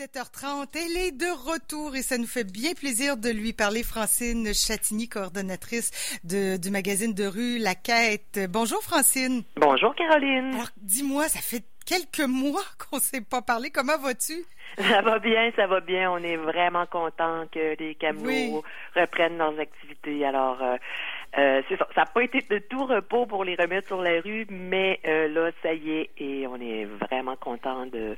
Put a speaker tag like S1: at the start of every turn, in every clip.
S1: 17h30. Elle est de retour et ça nous fait bien plaisir de lui parler. Francine Chatigny, coordonnatrice de, du magazine de rue La Quête. Bonjour Francine.
S2: Bonjour Caroline.
S1: Alors dis-moi, ça fait quelques mois qu'on ne s'est pas parlé. Comment vas-tu?
S2: Ça va bien, ça va bien. On est vraiment content que les camelots reprennent leurs activités. Alors, euh, euh, c'est ça. Ça n'a pas été de tout repos pour les remettre sur la rue, mais euh, là, ça y est, et on est vraiment content de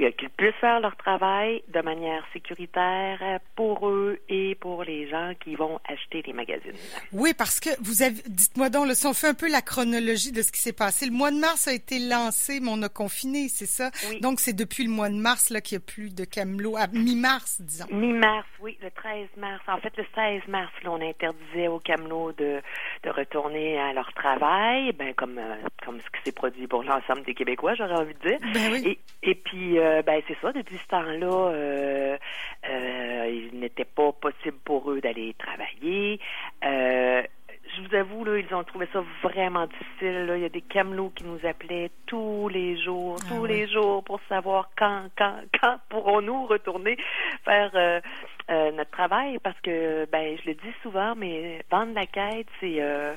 S2: euh, qu'ils puissent faire leur travail de manière sécuritaire pour eux et pour les gens qui vont acheter les magazines.
S1: Oui, parce que vous avez, dites-moi donc, le si on fait un peu la chronologie de ce qui s'est passé. Le mois de mars a été lancé, mais on a confiné, c'est ça?
S2: Oui.
S1: Donc, c'est depuis le mois de mars là qu'il n'y a plus de camelots, à mi-mars, disons.
S2: Mi-mars, oui, le 13 mars. En fait, le 16 mars, là, on interdisait aux camelots de de, retourner à leur travail, ben comme euh, comme ce qui s'est produit pour l'ensemble des Québécois, j'aurais envie de dire.
S1: Ben oui.
S2: Et, et puis euh, ben c'est ça, depuis ce temps-là, euh, il n'était pas possible pour eux d'aller travailler je vous avoue, là, ils ont trouvé ça vraiment difficile. Là. Il y a des camelots qui nous appelaient tous les jours, ah tous les jours pour savoir quand, quand, quand pourrons-nous retourner faire euh, euh, notre travail parce que, ben, je le dis souvent, mais vendre la quête, c'est euh,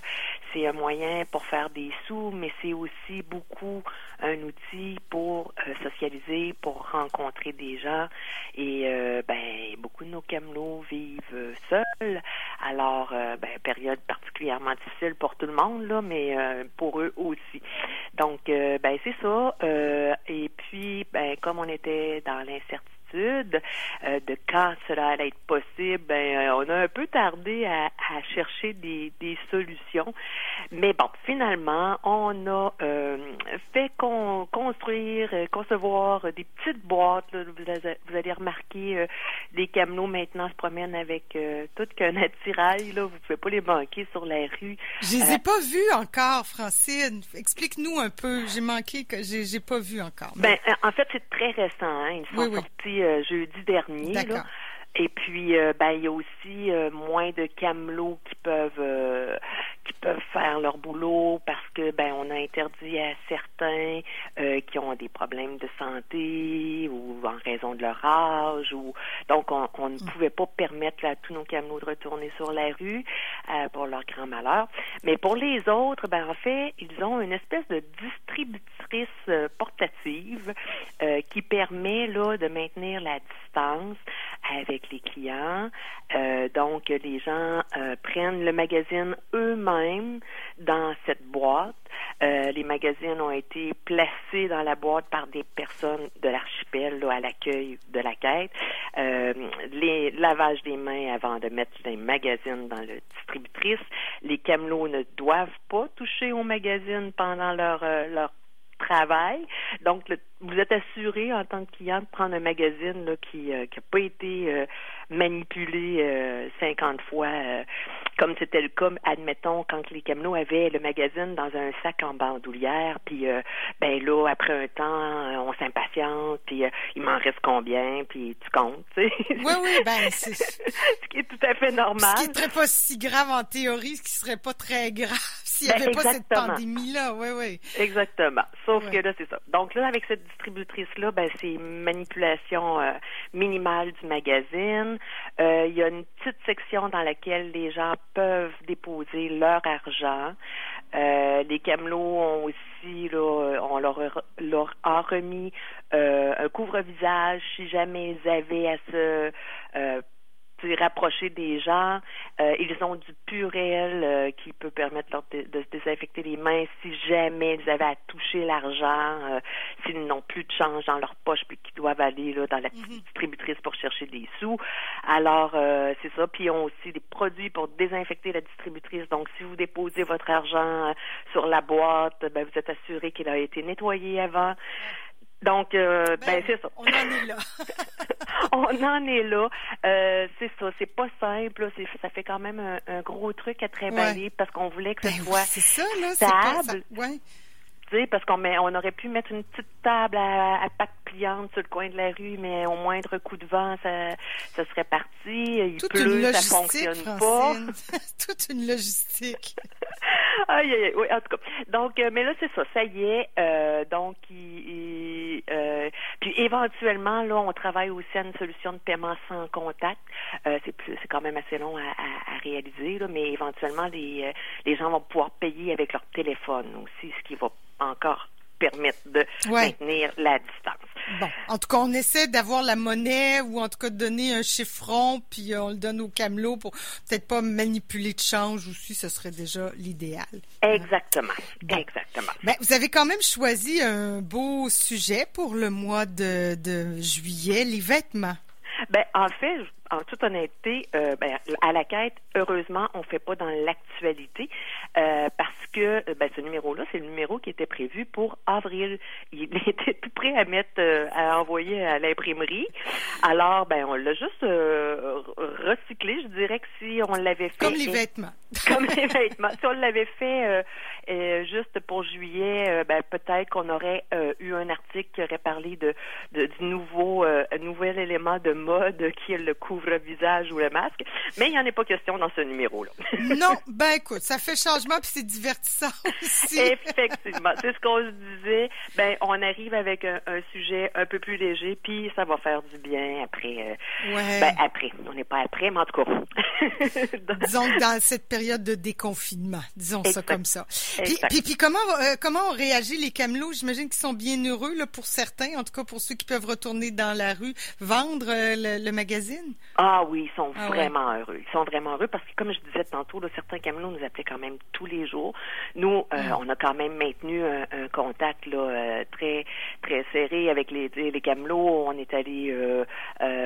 S2: c'est un moyen pour faire des sous, mais c'est aussi beaucoup un outil pour euh, socialiser, pour rencontrer des gens. Et euh, ben, beaucoup de nos camelots vivent seuls. Alors, euh, ben, période particulièrement difficile pour tout le monde, là, mais pour eux aussi. Donc, ben, c'est ça. et puis, ben, comme on était dans l'incertitude, euh, de quand cela allait être possible, ben, euh, on a un peu tardé à, chercher des, solutions. Mais bon, finalement, on a euh, fait construire, concevoir des petites boîtes. Vous, allez remarquer, les camelots maintenant se promènent avec tout qu'un attirail. Là, vous pouvez pas les manquer sur la rue.
S1: Je les ai pas vus encore, Francine. Explique-nous un peu. J'ai manqué que j'ai pas vu encore.
S2: Ben, en fait, c'est très récent. Hein. Ils sont sortis euh, jeudi dernier. Et puis, euh, ben, il y a aussi euh, moins de camelots qui peuvent qui peuvent faire leur boulot parce que ben on a interdit à certains qui ont des problèmes de santé ou en raison de leur âge ou donc on, on ne mm. pouvait pas permettre à tous nos camelots de retourner sur la rue pour leur grand malheur. Mais pour les autres, ben en fait, ils ont une espèce de distributrice portative qui permet là de maintenir la distance avec les clients. Euh, donc, les gens euh, prennent le magazine eux-mêmes dans cette boîte. Euh, les magazines ont été placés dans la boîte par des personnes de l'archipel à l'accueil de la quête. les lavages des mains avant de mettre les magazines dans le distributrice. Les camelots ne doivent pas toucher aux magazines pendant leur leur travail. Donc, vous êtes assuré en tant que client de prendre un magazine là, qui n'a euh, pas été euh, manipulé euh, 50 fois, euh, comme c'était le cas, admettons, quand les camelots avaient le magazine dans un sac en bandoulière, puis ben là, après un temps, on s'impatiente, puis il m'en reste combien, puis tu comptes, tu sais.
S1: Oui, oui, ben c'est...
S2: ce qui est tout à fait normal.
S1: Ce qui serait pas si grave en théorie, ce qui serait pas très grave s'il n'y ben, avait pas cette pandémie-là, oui, oui.
S2: Exactement. Sauf que là, c'est ça. Donc là, avec cette distributrice-là, ben, c'est manipulation euh, minimale du magazine. Euh, il y a une petite section dans laquelle les gens peuvent déposer leur argent. Euh, les camelots ont aussi, là, on leur, leur a remis un couvre-visage si jamais ils avaient à se rapprocher des gens. Euh, ils ont du purel euh, qui peut permettre de, de, se désinfecter les mains si jamais ils avaient à toucher l'argent, euh, s'ils n'ont plus de change dans leur poche puis qu'ils doivent aller là, dans la mhm. distributrice pour chercher des sous. Alors, c'est ça. Puis ils ont aussi des produits pour désinfecter la distributrice. Donc, si vous déposez votre argent sur la boîte, ben, vous êtes assuré qu'il a été nettoyé avant. Donc, euh, ben, ben, c'est ça.
S1: On en est là.
S2: on en est là. Euh, c'est ça. C'est pas simple. C'est, ça fait quand même un, gros truc à travailler parce qu'on voulait que ce ben soit
S1: c'est ça, là,
S2: stable.
S1: Pas ouais.
S2: Tu sais, parce qu'on on aurait pu mettre une petite table à, à pattes pliantes sur le coin de la rue, mais au moindre coup de vent, ça, ça serait parti. Il
S1: Toute
S2: pleut, ça fonctionne pas.
S1: Toute une logistique.
S2: aïe, aïe, oui, en tout cas. Donc, euh, mais là, c'est ça, ça y est. Euh, donc, il, euh, puis éventuellement, là, on travaille aussi à une solution de paiement sans contact. Euh, c'est plus, c'est quand même assez long à, à, à réaliser, là, mais éventuellement, les, les gens vont pouvoir payer avec leur téléphone aussi, ce qui va encore permettre de maintenir la distance.
S1: Bon, en tout cas, on essaie d'avoir la monnaie ou en tout cas de donner un chiffron, puis euh, on le donne au camelot pour peut-être pas manipuler de change aussi, ce serait déjà l'idéal.
S2: Exactement, exactement.
S1: Ben, vous avez quand même choisi un beau sujet pour le mois de, de juillet, les vêtements.
S2: Ben, en fait, en toute honnêteté, euh, ben, à la quête, heureusement, on ne fait pas dans l'actualité euh, parce que ben, ce numéro-là, c'est le numéro qui était prévu pour avril. Il était tout prêt à mettre, euh, à envoyer à l'imprimerie. Alors, ben, on l'a juste recyclé. Je dirais que si on l'avait fait,
S1: comme les vêtements,
S2: comme les vêtements, si on l'avait fait juste pour juillet, ben, peut-être qu'on aurait eu un article qui aurait parlé de, de du nouveau nouvel élément de mode qui est le couvre-visage ou le masque. Mais il n'y en a pas question dans ce numéro-là.
S1: non, ben écoute, ça fait changement puis c'est divertissant aussi.
S2: Effectivement, c'est ce qu'on se disait. Ben on arrive avec un, sujet un peu plus léger puis ça va faire du bien après. Euh,
S1: ouais.
S2: Ben après, on n'est pas après, mais en tout cas.
S1: disons que dans cette période de déconfinement, disons ça comme ça. Puis, puis, comment euh, comment on réagit les camelots? J'imagine qu'ils sont bien heureux là pour certains, en tout cas pour ceux qui peuvent retourner dans la rue vendre euh, le magazine.
S2: Ah oui, ils sont ah vraiment heureux. Ils sont vraiment heureux parce que, comme je disais tantôt, là, certains camelots nous appelaient quand même tous les jours. Nous, euh, mm. on a quand même maintenu un, contact là, euh, très très serré avec les, les camelots. On est allé, euh,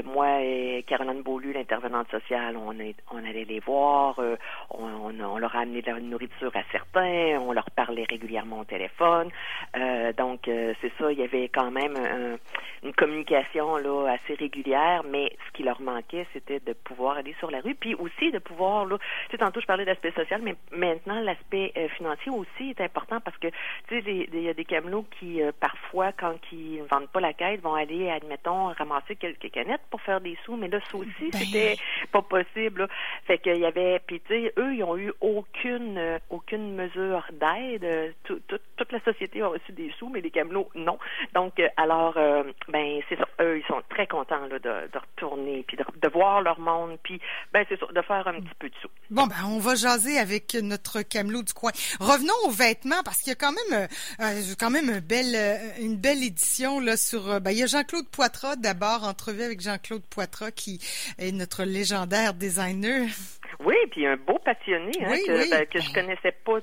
S2: moi et Caroline Beaulieu, l'intervenante sociale, on, est, on allait les voir. On, on, leur a amené de la nourriture à certains. On leur parlait régulièrement au téléphone. donc, c'est ça, il y avait quand même une communication là, assez régulière, mais ce qui leur manquait, c'était de pouvoir aller sur la rue, puis aussi de pouvoir, là, tu sais, tantôt je parlais d'aspect social, mais maintenant l'aspect euh, financier aussi est important parce que, tu sais, il y a des camelots qui, euh, parfois, quand ils ne vendent pas la quête, vont aller, admettons, ramasser quelques canettes pour faire des sous, mais là, ça aussi, ben. c'était pas possible. Là. Fait qu'il y avait, puis tu sais, eux, ils ont eu aucune, euh, aucune mesure d'aide. toute la société a reçu des sous, mais les camelots, non. Donc, alors, ben, c'est ça. Eux, ils sont très contents là, de, de retourner puis de, de voir leur monde, puis ben c'est ça, de faire un petit peu de sous.
S1: Bon ben on va jaser avec notre camelot du coin. Revenons aux vêtements parce qu'il y a quand même euh, euh quand même une belle euh, une belle édition là sur ben il y a Jean-Claude Poitras d'abord entrevue avec Jean-Claude Poitras qui est notre légendaire designer.
S2: Oui, puis un beau passionné hein, que, ben, que je connaissais pas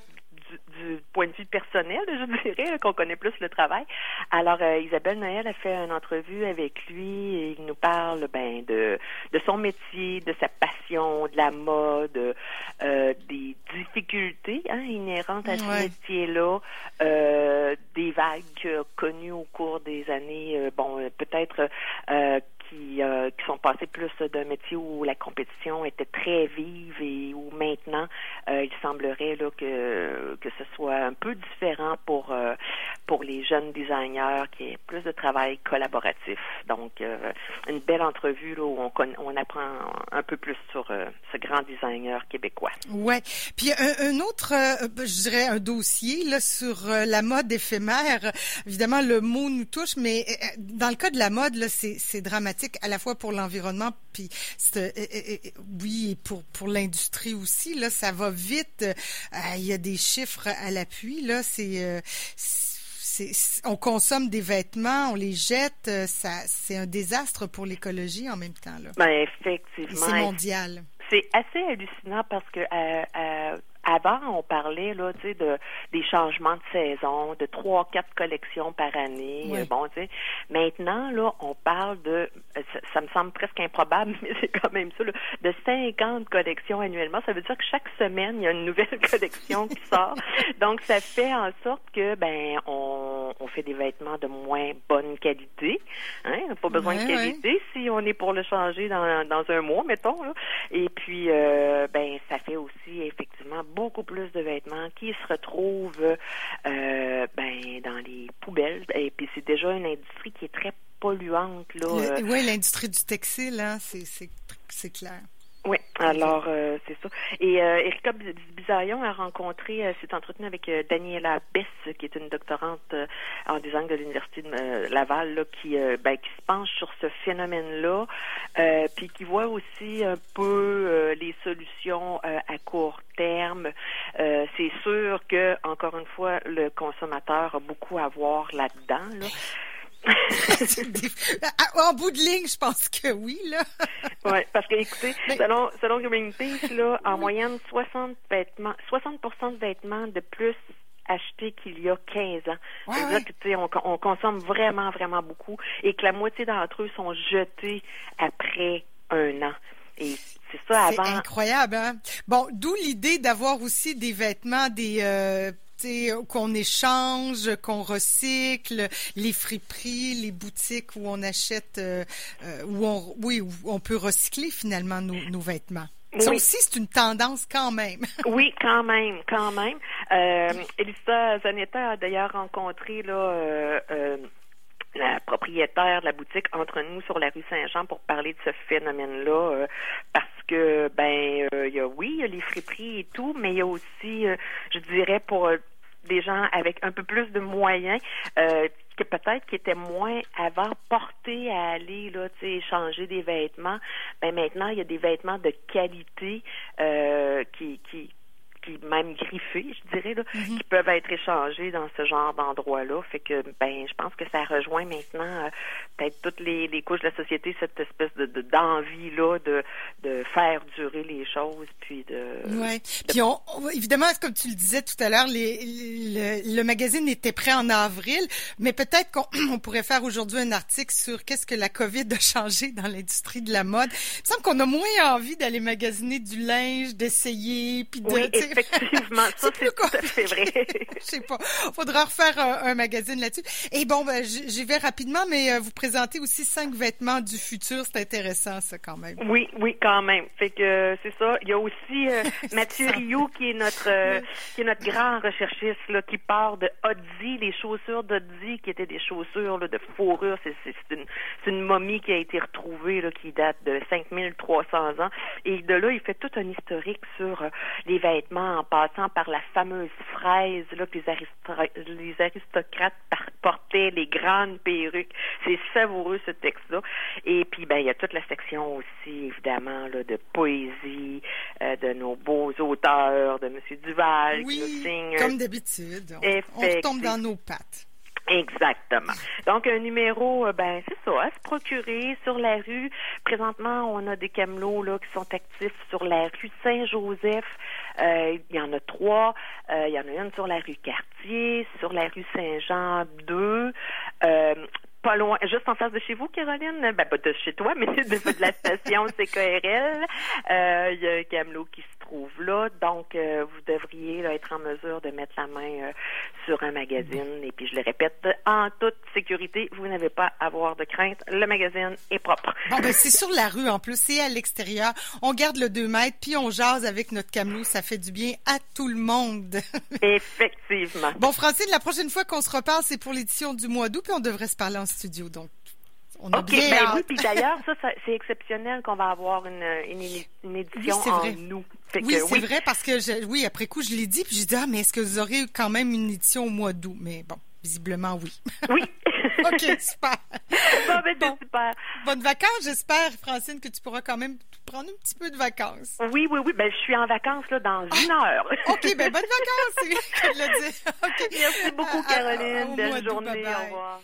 S2: point de vue personnel, je dirais, qu'on connaît plus le travail. Alors, euh, Isabelle Noël a fait une entrevue avec lui et il nous parle ben de de son métier, de sa passion, de la mode, euh, des difficultés hein, inhérentes à ce métier-là, euh, des vagues connues au cours des années, bon, peut-être qui, euh, qui sont passés plus d'un métier où la compétition était très vive et où maintenant euh, il semblerait là, que que ce soit un peu différent pour euh, pour les jeunes designers qui est plus de travail collaboratif. Donc une belle entrevue là, où on on apprend un peu plus sur ce grand designer québécois.
S1: Ouais. Puis un, autre je dirais un dossier là sur la mode éphémère. Évidemment le mot nous touche mais dans le cas de la mode là c'est c'est à la fois pour l'environnement puis euh, oui pour pour l'industrie aussi là ça va vite euh, il y a des chiffres à l'appui là c'est euh, on consomme des vêtements, on les jette, ça, c'est un désastre pour l'écologie en même temps. Là.
S2: Ben, effectivement.
S1: C'est mondial.
S2: C'est assez hallucinant parce que avant, on parlait là, tu sais, de des changements de saison, de trois, quatre collections par année. Bon, tu sais, maintenant là, on parle de, ça, me semble presque improbable, mais c'est quand même ça, là, de 50 collections annuellement. Ça veut dire que chaque semaine, il y a une nouvelle collection qui sort. Donc, ça fait en sorte que ben on, on fait des vêtements de moins bonne qualité. Hein, pas besoin de qualité si on est pour le changer dans, dans un mois, mettons. Là. Et puis, euh, ben, ça fait aussi effectivement beaucoup plus de vêtements qui se retrouvent euh, ben, dans les poubelles. Et puis c'est déjà une industrie qui est très polluante. Là.
S1: Euh. oui, l'industrie du textile, hein, c'est clair.
S2: Alors euh, c'est ça. Et euh, Erika Bisaillon a rencontré, euh, s'est entretenue avec euh, Daniela Bess, qui est une doctorante en design de l'Université de Laval, là, qui, ben, qui se penche sur ce phénomène-là, puis qui voit aussi un peu les solutions à court terme. c'est sûr que, encore une fois, le consommateur a beaucoup à voir là-dedans. Là.
S1: en bout de ligne, je pense que oui, là.
S2: oui, parce que, écoutez, selon, selon Greenpeace, là, en moyenne, 60 vêtements, 60 de vêtements de plus achetés qu'il y a 15 ans. Ouais, que, on, on consomme vraiment, vraiment beaucoup et que la moitié d'entre eux sont jetés après un an. Et c'est ça avant.
S1: C'est incroyable, hein? Bon, d'où l'idée d'avoir aussi des vêtements, des euh, qu'on échange, qu'on recycle, les friperies, les boutiques où on achète, euh, euh, où on, oui, où on peut recycler finalement nos, vêtements. Ça aussi, c'est une tendance quand même.
S2: oui, quand même, quand même. Euh, Elisa Zanetta a d'ailleurs rencontré là. Euh, la propriétaire de la boutique entre nous sur la rue Saint-Jean pour parler de ce phénomène-là parce que ben il y a oui il y a les friperies et tout mais il y a aussi je dirais pour des gens avec un peu plus de moyens euh, que peut-être qui étaient moins avant portés à aller là, changer des vêtements. Ben maintenant, il y a des vêtements de qualité euh, qui, qui même griffés, je dirais, là, mhm. qui peuvent être échangés dans ce genre d'endroit-là. Fait que, ben, je pense que ça rejoint maintenant euh, peut-être toutes les, les, couches de la société, cette espèce de d'envie-là de, de faire durer les choses, puis de...
S1: Ouais. Puis on, évidemment, comme tu le disais tout à l'heure, le, le, magazine était prêt en avril, mais peut-être qu'on pourrait faire aujourd'hui un article sur qu'est-ce que la COVID a changé dans l'industrie de la mode. Il me semble qu'on a moins envie d'aller magasiner du linge, d'essayer, puis de...
S2: Effectivement, ça c'est tout à fait vrai.
S1: Je sais pas. Faudra refaire un, magazine là-dessus. Et bon, ben, j'y vais rapidement, mais euh, vous présentez aussi cinq vêtements du futur. C'est intéressant, ça, quand même.
S2: Oui, oui, quand même. Fait que c'est ça. Il y a aussi euh, Mathieu Rio, qui est notre euh, qui est notre grand recherchiste, là, qui part de Odzi, les chaussures d'Odzi, qui étaient des chaussures là, de fourrure. C'est une, une momie qui a été retrouvée, là, qui date de 5300 ans. Et de là, il fait tout un historique sur les vêtements en passant par la fameuse fraise là, que les, aristocrates portaient, les grandes perruques. C'est savoureux ce texte-là. Et puis, ben, il y a toute la section aussi, évidemment, là, de poésie, euh, de nos beaux auteurs, de M. Duval,
S1: oui, comme d'habitude. On, on retombe dans nos pattes.
S2: Exactement. Donc un numéro, euh, ben c'est ça, à se procurer sur la rue. Présentement, on a des camelots là qui sont actifs sur la rue Saint-Joseph. Euh, il y en a trois. Euh, il y en a une sur la rue Cartier, sur la rue Saint-Jean 2. pas loin, juste en face de chez vous, Caroline, ben pas de chez toi, mais de, la station CKRL. Il y a un camelot qui se trouve là. Donc, euh, vous devriez être en mesure de mettre la main euh, sur un magazine. Et puis, je le répète, en toute sécurité, vous n'avez pas à avoir de crainte. Le magazine est propre.
S1: Bon, ben, c'est sur la rue en plus, c'est à l'extérieur. On garde le 2 mètres, puis on jase avec notre camelot. Ça fait du bien à tout le monde.
S2: Effectivement.
S1: Bon, Francine, la prochaine fois qu'on se reparle, c'est pour l'édition du mois d'août, puis on devrait se parler en studio. Donc,
S2: on a OK, ben oui, puis d'ailleurs, ça, c'est exceptionnel qu'on va avoir une, une, édition en nous.
S1: oui, c'est vrai parce que oui, après coup, je l'ai dit, puis j'ai dit ah, mais est-ce que vous aurez quand même une édition au mois d'août? Mais bon, visiblement oui.
S2: Oui.
S1: OK, super.
S2: Bon, ben, bon, super.
S1: Bonnes vacances, j'espère, Francine, que tu pourras quand même prendre un petit peu de vacances.
S2: Oui, oui, oui. Ben, je suis en vacances là dans une ah! heure.
S1: OK, ben bonnes vacances, le dire.
S2: Merci beaucoup, Caroline. Belle journée. au revoir.